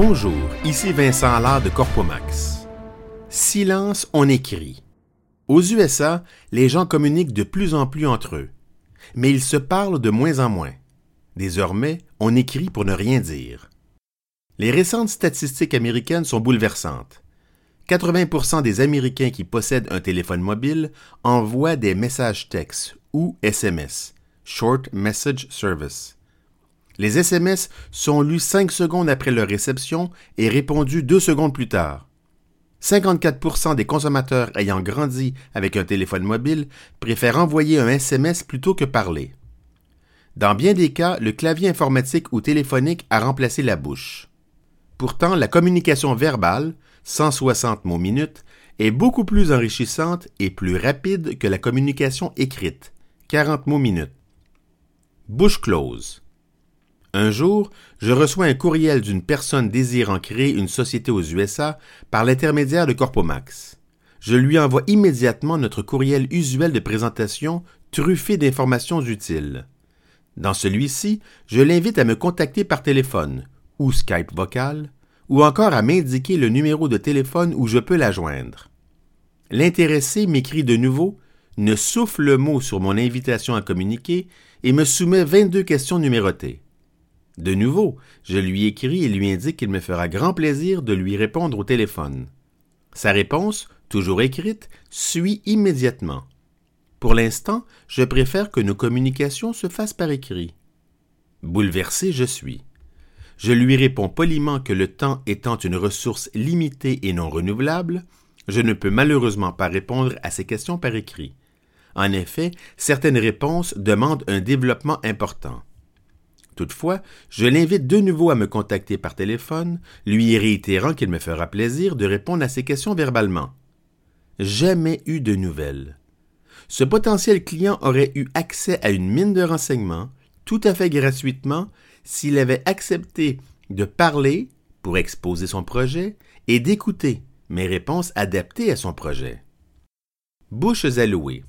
Bonjour, ici Vincent Allard de Corpomax. Silence, on écrit. Aux USA, les gens communiquent de plus en plus entre eux, mais ils se parlent de moins en moins. Désormais, on écrit pour ne rien dire. Les récentes statistiques américaines sont bouleversantes. 80% des Américains qui possèdent un téléphone mobile envoient des messages textes ou SMS, Short Message Service. Les SMS sont lus 5 secondes après leur réception et répondus 2 secondes plus tard. 54% des consommateurs ayant grandi avec un téléphone mobile préfèrent envoyer un SMS plutôt que parler. Dans bien des cas, le clavier informatique ou téléphonique a remplacé la bouche. Pourtant, la communication verbale, 160 mots minutes, est beaucoup plus enrichissante et plus rapide que la communication écrite, 40 mots minutes. Bouche close. Un jour, je reçois un courriel d'une personne désirant créer une société aux USA par l'intermédiaire de Corpomax. Je lui envoie immédiatement notre courriel usuel de présentation truffé d'informations utiles. Dans celui-ci, je l'invite à me contacter par téléphone, ou Skype vocal, ou encore à m'indiquer le numéro de téléphone où je peux la joindre. L'intéressé m'écrit de nouveau, ne souffle le mot sur mon invitation à communiquer et me soumet 22 questions numérotées. De nouveau, je lui écris et lui indique qu'il me fera grand plaisir de lui répondre au téléphone. Sa réponse, toujours écrite, suit immédiatement. Pour l'instant, je préfère que nos communications se fassent par écrit. Bouleversé je suis. Je lui réponds poliment que le temps étant une ressource limitée et non renouvelable, je ne peux malheureusement pas répondre à ces questions par écrit. En effet, certaines réponses demandent un développement important. Toutefois, je l'invite de nouveau à me contacter par téléphone, lui réitérant qu'il me fera plaisir de répondre à ses questions verbalement. Jamais eu de nouvelles. Ce potentiel client aurait eu accès à une mine de renseignements, tout à fait gratuitement, s'il avait accepté de parler pour exposer son projet et d'écouter mes réponses adaptées à son projet. Bouches allouées.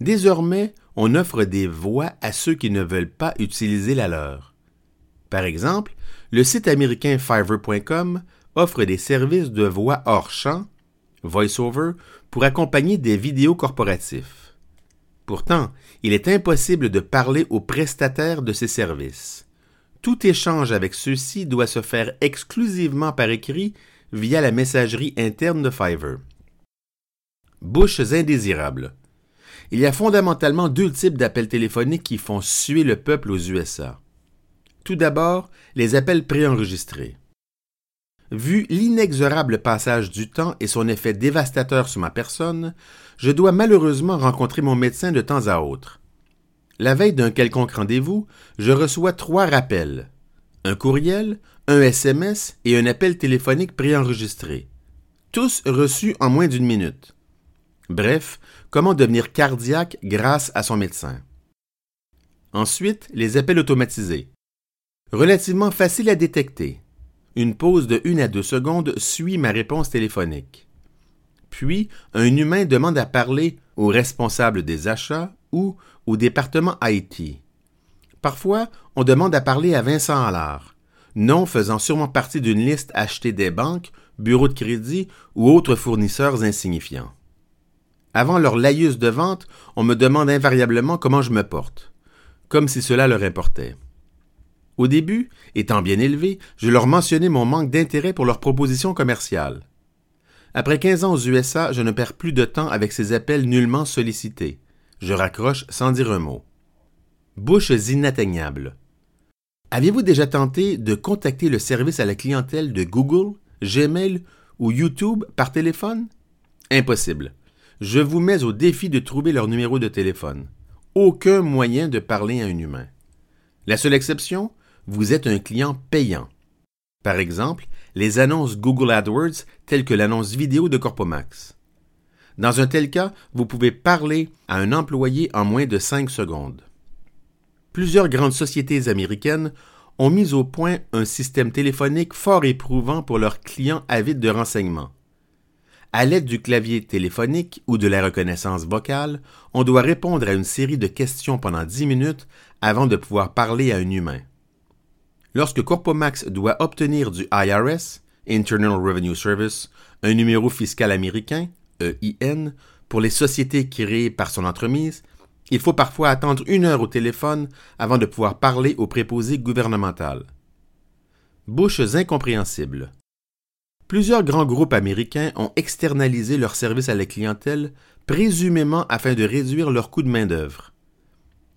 Désormais, on offre des voix à ceux qui ne veulent pas utiliser la leur. Par exemple, le site américain Fiverr.com offre des services de voix hors champ, voice-over, pour accompagner des vidéos corporatifs. Pourtant, il est impossible de parler aux prestataires de ces services. Tout échange avec ceux-ci doit se faire exclusivement par écrit via la messagerie interne de Fiverr. Bouches indésirables. Il y a fondamentalement deux types d'appels téléphoniques qui font suer le peuple aux USA. Tout d'abord, les appels préenregistrés. Vu l'inexorable passage du temps et son effet dévastateur sur ma personne, je dois malheureusement rencontrer mon médecin de temps à autre. La veille d'un quelconque rendez-vous, je reçois trois rappels un courriel, un SMS et un appel téléphonique préenregistré, tous reçus en moins d'une minute. Bref, comment devenir cardiaque grâce à son médecin? Ensuite, les appels automatisés. Relativement facile à détecter. Une pause de 1 à 2 secondes suit ma réponse téléphonique. Puis, un humain demande à parler au responsable des achats ou au département IT. Parfois, on demande à parler à Vincent Allard, nom faisant sûrement partie d'une liste achetée des banques, bureaux de crédit ou autres fournisseurs insignifiants. Avant leur laïus de vente, on me demande invariablement comment je me porte, comme si cela leur importait. Au début, étant bien élevé, je leur mentionnais mon manque d'intérêt pour leurs propositions commerciales. Après quinze ans aux USA, je ne perds plus de temps avec ces appels nullement sollicités. Je raccroche sans dire un mot. Bouches inatteignables. Aviez-vous déjà tenté de contacter le service à la clientèle de Google, Gmail ou YouTube par téléphone? Impossible je vous mets au défi de trouver leur numéro de téléphone. Aucun moyen de parler à un humain. La seule exception, vous êtes un client payant. Par exemple, les annonces Google AdWords telles que l'annonce vidéo de Corpomax. Dans un tel cas, vous pouvez parler à un employé en moins de 5 secondes. Plusieurs grandes sociétés américaines ont mis au point un système téléphonique fort éprouvant pour leurs clients avides de renseignements. À l'aide du clavier téléphonique ou de la reconnaissance vocale, on doit répondre à une série de questions pendant dix minutes avant de pouvoir parler à un humain. Lorsque Corpomax doit obtenir du IRS, Internal Revenue Service, un numéro fiscal américain, EIN, pour les sociétés créées par son entremise, il faut parfois attendre une heure au téléphone avant de pouvoir parler au préposé gouvernemental. Bouches incompréhensibles. Plusieurs grands groupes américains ont externalisé leurs services à la clientèle, présumément afin de réduire leurs coûts de main-d'œuvre.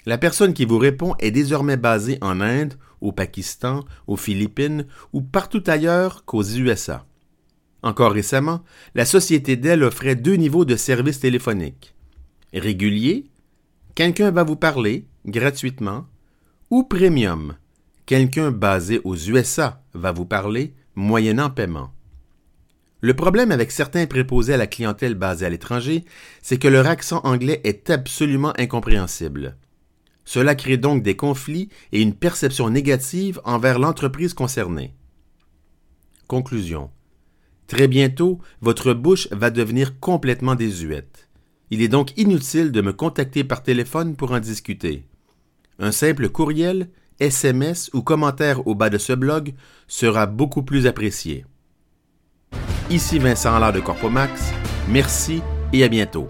La personne qui vous répond est désormais basée en Inde, au Pakistan, aux Philippines ou partout ailleurs qu'aux USA. Encore récemment, la société Dell offrait deux niveaux de services téléphoniques. Régulier, quelqu'un va vous parler gratuitement, ou premium, quelqu'un basé aux USA va vous parler moyennant paiement. Le problème avec certains préposés à la clientèle basée à l'étranger, c'est que leur accent anglais est absolument incompréhensible. Cela crée donc des conflits et une perception négative envers l'entreprise concernée. Conclusion. Très bientôt, votre bouche va devenir complètement désuète. Il est donc inutile de me contacter par téléphone pour en discuter. Un simple courriel, SMS ou commentaire au bas de ce blog sera beaucoup plus apprécié. Ici Vincent Allard de Corpomax. Merci et à bientôt.